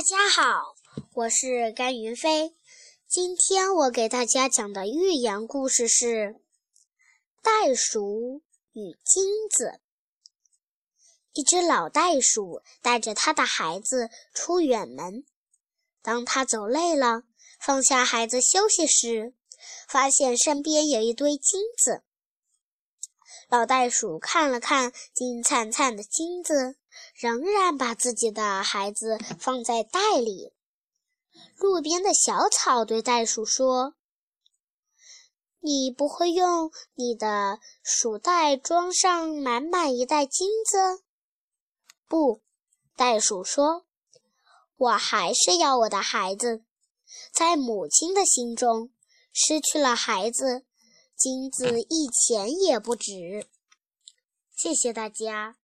大家好，我是甘云飞。今天我给大家讲的寓言故事是《袋鼠与金子》。一只老袋鼠带着他的孩子出远门，当他走累了，放下孩子休息时，发现身边有一堆金子。老袋鼠看了看金灿灿的金子。仍然把自己的孩子放在袋里。路边的小草对袋鼠说：“你不会用你的鼠袋装上满满一袋金子？”“不。”袋鼠说，“我还是要我的孩子。在母亲的心中，失去了孩子，金子一钱也不值。”谢谢大家。